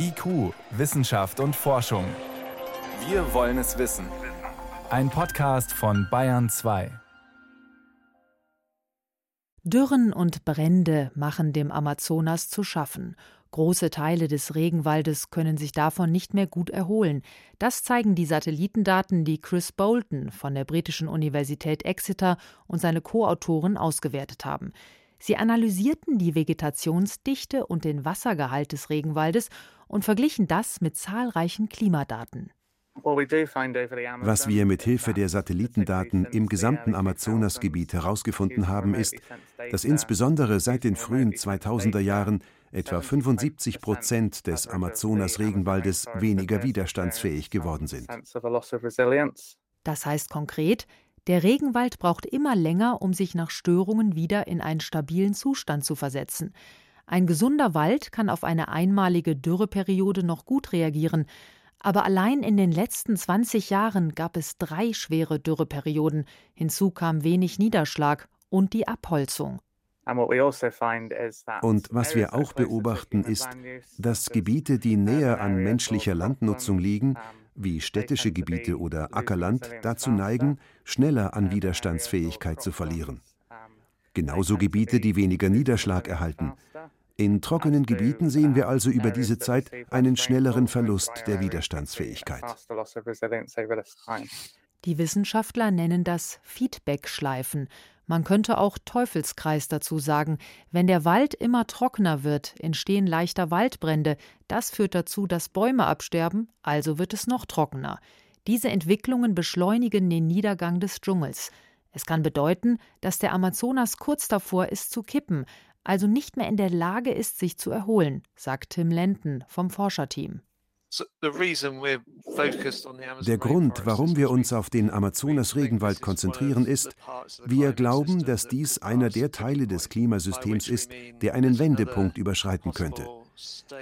IQ, Wissenschaft und Forschung. Wir wollen es wissen. Ein Podcast von Bayern 2. Dürren und Brände machen dem Amazonas zu schaffen. Große Teile des Regenwaldes können sich davon nicht mehr gut erholen. Das zeigen die Satellitendaten, die Chris Bolton von der britischen Universität Exeter und seine Co-Autoren ausgewertet haben. Sie analysierten die Vegetationsdichte und den Wassergehalt des Regenwaldes und verglichen das mit zahlreichen Klimadaten. Was wir mit Hilfe der Satellitendaten im gesamten Amazonasgebiet herausgefunden haben, ist, dass insbesondere seit den frühen 2000er Jahren etwa 75 Prozent des Amazonas-Regenwaldes weniger widerstandsfähig geworden sind. Das heißt konkret, der Regenwald braucht immer länger, um sich nach Störungen wieder in einen stabilen Zustand zu versetzen. Ein gesunder Wald kann auf eine einmalige Dürreperiode noch gut reagieren, aber allein in den letzten 20 Jahren gab es drei schwere Dürreperioden, hinzu kam wenig Niederschlag und die Abholzung. Also und was wir auch beobachten, ist, dass Gebiete, die näher an menschlicher Landnutzung liegen, wie städtische Gebiete oder Ackerland, dazu neigen, schneller an Widerstandsfähigkeit zu verlieren. Genauso Gebiete, die weniger Niederschlag erhalten. In trockenen Gebieten sehen wir also über diese Zeit einen schnelleren Verlust der Widerstandsfähigkeit. Die Wissenschaftler nennen das Feedback-Schleifen, man könnte auch Teufelskreis dazu sagen. Wenn der Wald immer trockener wird, entstehen leichter Waldbrände. Das führt dazu, dass Bäume absterben, also wird es noch trockener. Diese Entwicklungen beschleunigen den Niedergang des Dschungels. Es kann bedeuten, dass der Amazonas kurz davor ist zu kippen, also nicht mehr in der Lage ist, sich zu erholen, sagt Tim Lenten vom Forscherteam. Der Grund, warum wir uns auf den Amazonas-Regenwald konzentrieren, ist, wir glauben, dass dies einer der Teile des Klimasystems ist, der einen Wendepunkt überschreiten könnte.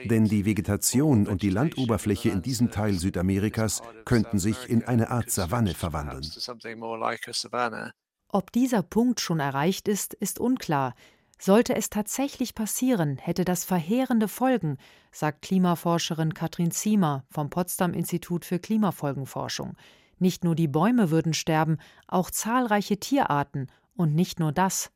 Denn die Vegetation und die Landoberfläche in diesem Teil Südamerikas könnten sich in eine Art Savanne verwandeln. Ob dieser Punkt schon erreicht ist, ist unklar. Sollte es tatsächlich passieren, hätte das verheerende Folgen, sagt Klimaforscherin Katrin Ziemer vom Potsdam Institut für Klimafolgenforschung. Nicht nur die Bäume würden sterben, auch zahlreiche Tierarten und nicht nur das.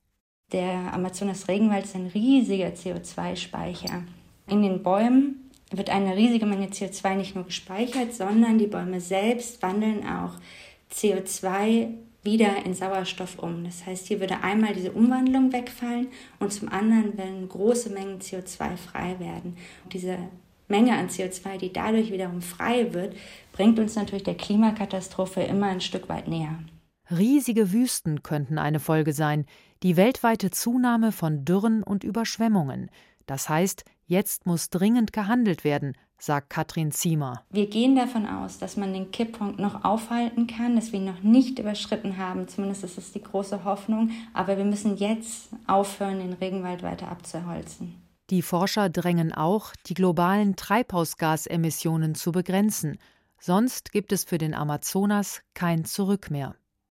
Der Amazonas-Regenwald ist ein riesiger CO2-Speicher. In den Bäumen wird eine riesige Menge CO2 nicht nur gespeichert, sondern die Bäume selbst wandeln auch CO2 wieder in Sauerstoff um. Das heißt, hier würde einmal diese Umwandlung wegfallen und zum anderen werden große Mengen CO2 frei werden. Und diese Menge an CO2, die dadurch wiederum frei wird, bringt uns natürlich der Klimakatastrophe immer ein Stück weit näher. Riesige Wüsten könnten eine Folge sein, die weltweite Zunahme von Dürren und Überschwemmungen. Das heißt, jetzt muss dringend gehandelt werden, sagt Katrin Ziemer. Wir gehen davon aus, dass man den Kipppunkt noch aufhalten kann, dass wir ihn noch nicht überschritten haben. Zumindest ist es die große Hoffnung. Aber wir müssen jetzt aufhören, den Regenwald weiter abzuholzen. Die Forscher drängen auch, die globalen Treibhausgasemissionen zu begrenzen. Sonst gibt es für den Amazonas kein Zurück mehr.